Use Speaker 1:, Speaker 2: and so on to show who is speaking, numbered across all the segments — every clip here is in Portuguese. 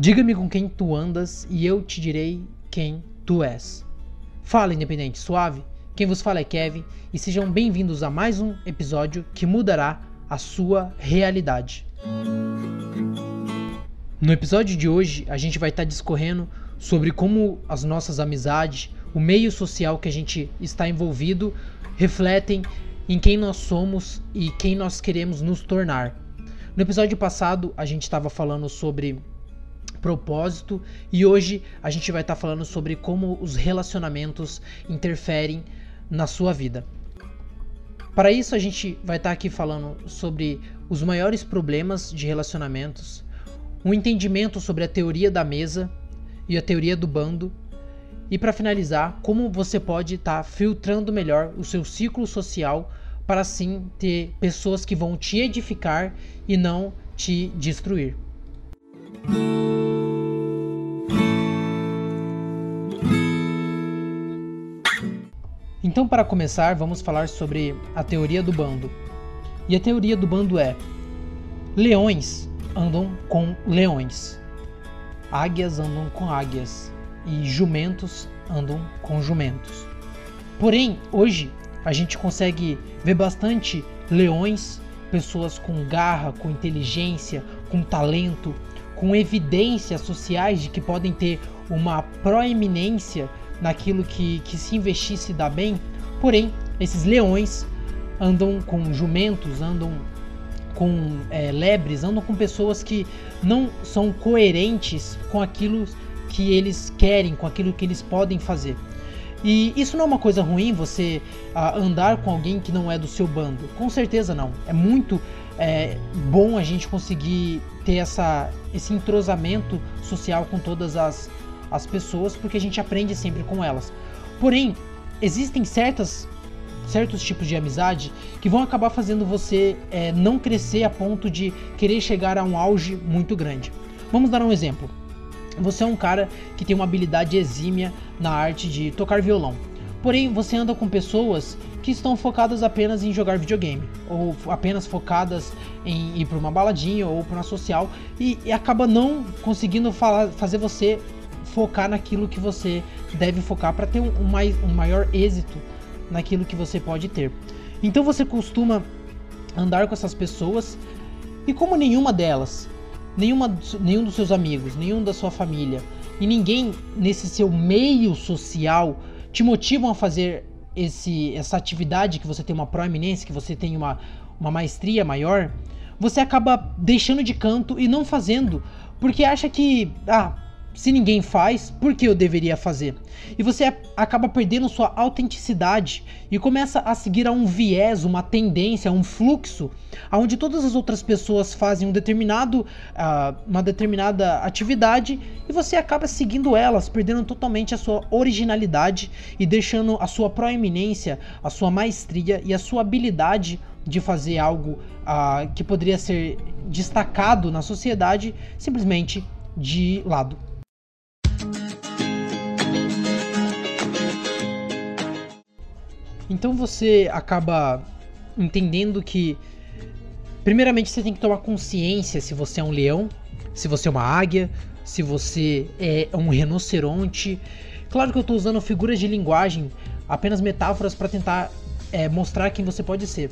Speaker 1: Diga-me com quem tu andas e eu te direi quem tu és. Fala, independente suave. Quem vos fala é Kevin e sejam bem-vindos a mais um episódio que mudará a sua realidade. No episódio de hoje, a gente vai estar discorrendo sobre como as nossas amizades, o meio social que a gente está envolvido, refletem em quem nós somos e quem nós queremos nos tornar. No episódio passado, a gente estava falando sobre propósito e hoje a gente vai estar falando sobre como os relacionamentos interferem na sua vida. Para isso, a gente vai estar aqui falando sobre os maiores problemas de relacionamentos, um entendimento sobre a teoria da mesa e a teoria do bando, e para finalizar, como você pode estar filtrando melhor o seu ciclo social para assim ter pessoas que vão te edificar e não te destruir. Então, para começar, vamos falar sobre a teoria do bando. E a teoria do bando é: leões andam com leões, águias andam com águias e jumentos andam com jumentos. Porém, hoje a gente consegue ver bastante leões, pessoas com garra, com inteligência, com talento, com evidências sociais de que podem ter uma proeminência naquilo que, que se investir se dá bem. Porém, esses leões andam com jumentos, andam com é, lebres, andam com pessoas que não são coerentes com aquilo que eles querem, com aquilo que eles podem fazer. E isso não é uma coisa ruim você uh, andar com alguém que não é do seu bando. Com certeza não. É muito é, bom a gente conseguir ter essa, esse entrosamento social com todas as, as pessoas, porque a gente aprende sempre com elas. Porém, existem certas certos tipos de amizade que vão acabar fazendo você é, não crescer a ponto de querer chegar a um auge muito grande. Vamos dar um exemplo. Você é um cara que tem uma habilidade exímia na arte de tocar violão. Porém, você anda com pessoas que estão focadas apenas em jogar videogame, ou apenas focadas em ir para uma baladinha ou para uma social, e, e, acaba não conseguindo falar, fazer você focar naquilo que você deve focar para ter um, um, mais, um maior êxito naquilo que você pode ter. Então você costuma andar com essas pessoas, e como nenhuma delas nenhuma, nenhum dos seus amigos, nenhum da sua família e ninguém nesse seu meio social te motivam a fazer esse, essa atividade que você tem uma proeminência, que você tem uma, uma maestria maior, você acaba deixando de canto e não fazendo, porque acha que, ah, se ninguém faz, por que eu deveria fazer? E você acaba perdendo sua autenticidade e começa a seguir a um viés, uma tendência, um fluxo, onde todas as outras pessoas fazem um determinado, uh, uma determinada atividade e você acaba seguindo elas, perdendo totalmente a sua originalidade e deixando a sua proeminência, a sua maestria e a sua habilidade de fazer algo uh, que poderia ser destacado na sociedade simplesmente de lado. Então você acaba entendendo que, primeiramente, você tem que tomar consciência se você é um leão, se você é uma águia, se você é um rinoceronte. Claro que eu estou usando figuras de linguagem, apenas metáforas para tentar é, mostrar quem você pode ser.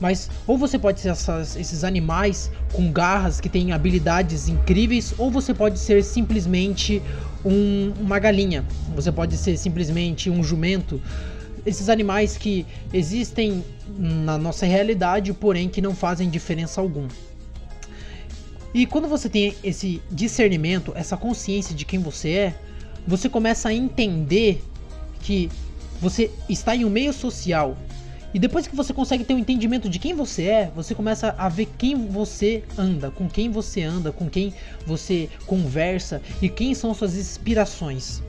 Speaker 1: Mas ou você pode ser essas, esses animais com garras que têm habilidades incríveis, ou você pode ser simplesmente um, uma galinha. Você pode ser simplesmente um jumento esses animais que existem na nossa realidade, porém que não fazem diferença alguma. E quando você tem esse discernimento, essa consciência de quem você é, você começa a entender que você está em um meio social. E depois que você consegue ter um entendimento de quem você é, você começa a ver quem você anda, com quem você anda, com quem você conversa e quem são suas inspirações.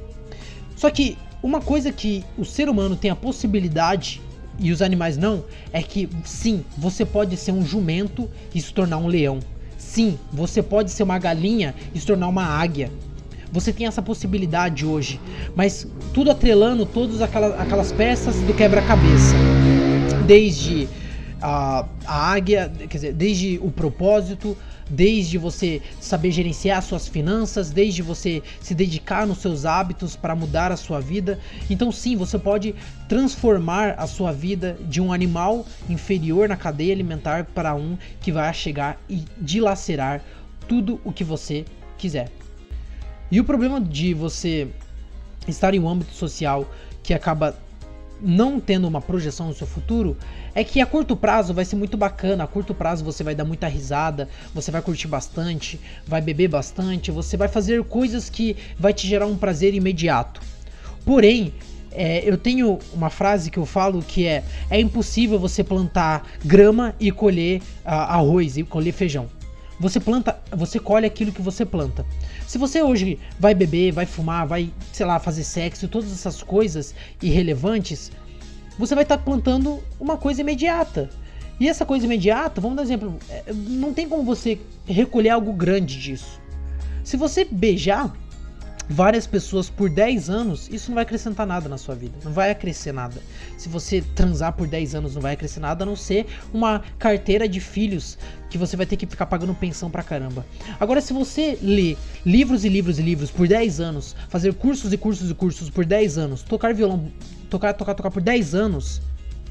Speaker 1: Só que uma coisa que o ser humano tem a possibilidade e os animais não é que sim, você pode ser um jumento e se tornar um leão. Sim, você pode ser uma galinha e se tornar uma águia. Você tem essa possibilidade hoje, mas tudo atrelando todas aquelas, aquelas peças do quebra-cabeça. Desde a, a águia, quer dizer, desde o propósito, desde você saber gerenciar suas finanças, desde você se dedicar nos seus hábitos para mudar a sua vida. Então, sim, você pode transformar a sua vida de um animal inferior na cadeia alimentar para um que vai chegar e dilacerar tudo o que você quiser. E o problema de você estar em um âmbito social que acaba não tendo uma projeção no seu futuro é que a curto prazo vai ser muito bacana. A curto prazo você vai dar muita risada, você vai curtir bastante, vai beber bastante, você vai fazer coisas que vai te gerar um prazer imediato. Porém, é, eu tenho uma frase que eu falo que é: é impossível você plantar grama e colher uh, arroz e colher feijão. Você planta, você colhe aquilo que você planta. Se você hoje vai beber, vai fumar, vai, sei lá, fazer sexo, todas essas coisas irrelevantes, você vai estar tá plantando uma coisa imediata. E essa coisa imediata, vamos dar um exemplo, é, não tem como você recolher algo grande disso. Se você beijar, várias pessoas por 10 anos, isso não vai acrescentar nada na sua vida. Não vai acrescer nada. Se você transar por 10 anos, não vai acrescer nada, a não ser uma carteira de filhos que você vai ter que ficar pagando pensão pra caramba. Agora, se você ler livros e livros e livros por 10 anos, fazer cursos e cursos e cursos por 10 anos, tocar violão, tocar, tocar, tocar por 10 anos,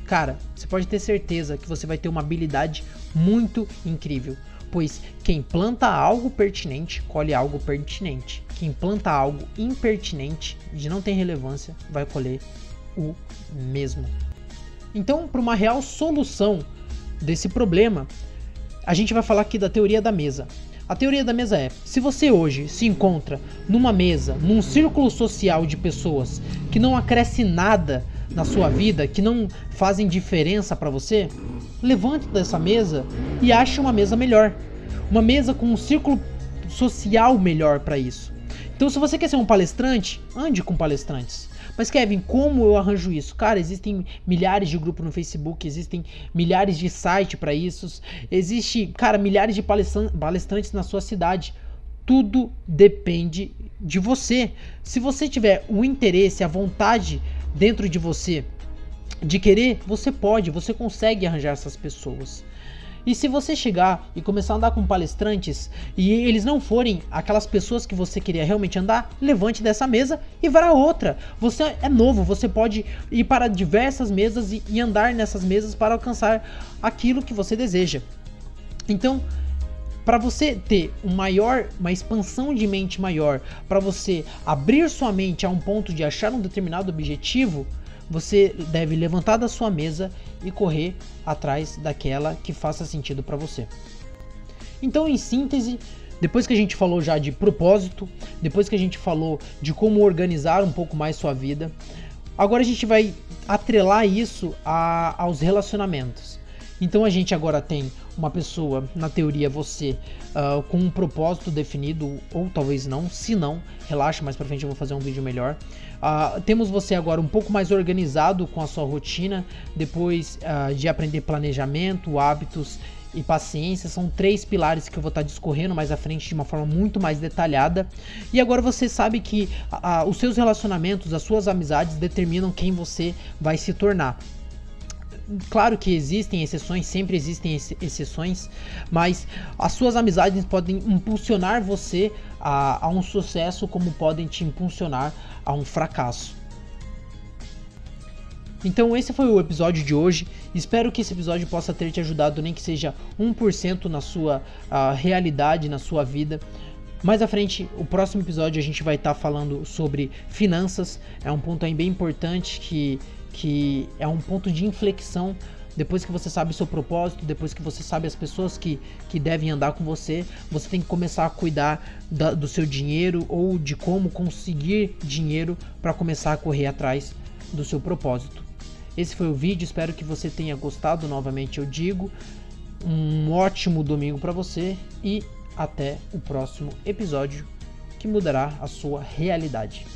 Speaker 1: cara, você pode ter certeza que você vai ter uma habilidade muito incrível pois quem planta algo pertinente colhe algo pertinente. Quem planta algo impertinente, de não tem relevância, vai colher o mesmo. Então, para uma real solução desse problema, a gente vai falar aqui da teoria da mesa. A teoria da mesa é: se você hoje se encontra numa mesa, num círculo social de pessoas que não acresce nada na sua vida, que não fazem diferença para você, levante dessa mesa e ache uma mesa melhor. Uma mesa com um círculo social melhor para isso. Então, se você quer ser um palestrante, ande com palestrantes. Mas, Kevin, como eu arranjo isso? Cara, existem milhares de grupos no Facebook, existem milhares de sites para isso, existe, cara, milhares de palestrantes na sua cidade. Tudo depende de você. Se você tiver o interesse, a vontade dentro de você de querer, você pode, você consegue arranjar essas pessoas. E se você chegar e começar a andar com palestrantes e eles não forem aquelas pessoas que você queria realmente andar, levante dessa mesa e vá a outra. Você é novo, você pode ir para diversas mesas e, andar nessas mesas para alcançar aquilo que você deseja. Então, para você ter um maior, uma expansão de mente maior, para você abrir sua mente a um ponto de achar um determinado objetivo, você deve levantar da sua mesa e correr atrás daquela que faça sentido para você. Então, em síntese, depois que a gente falou já de propósito, depois que a gente falou de como organizar um pouco mais sua vida, agora a gente vai atrelar isso a, aos relacionamentos. Então a gente agora tem uma pessoa, na teoria você, uh, com um propósito definido, ou talvez não, se não, relaxa, mais pra frente eu vou fazer um vídeo melhor. Uh, temos você agora um pouco mais organizado com a sua rotina, depois uh, de aprender planejamento, hábitos e paciência. São três pilares que eu vou estar discorrendo mais à frente de uma forma muito mais detalhada. E agora você sabe que os seus relacionamentos, as suas amizades determinam quem você vai se tornar. Claro que existem exceções, sempre existem ex exceções, mas as suas amizades podem impulsionar você a, a um sucesso, como podem te impulsionar a um fracasso. Então esse foi o episódio de hoje. Espero que esse episódio possa ter te ajudado, nem que seja 1% na sua uh, realidade, na sua vida. Mais à frente, o próximo episódio a gente vai estar tá falando sobre finanças. É um ponto aí bem importante que que é um ponto de inflexão depois que você sabe o seu propósito, depois que você sabe as pessoas que, que devem andar com você, você tem que começar a cuidar da, do seu dinheiro ou de como conseguir dinheiro para começar a correr atrás do seu propósito. Esse foi o vídeo, espero que você tenha gostado. Novamente eu digo, um ótimo domingo para você e até o próximo episódio que mudará a sua realidade.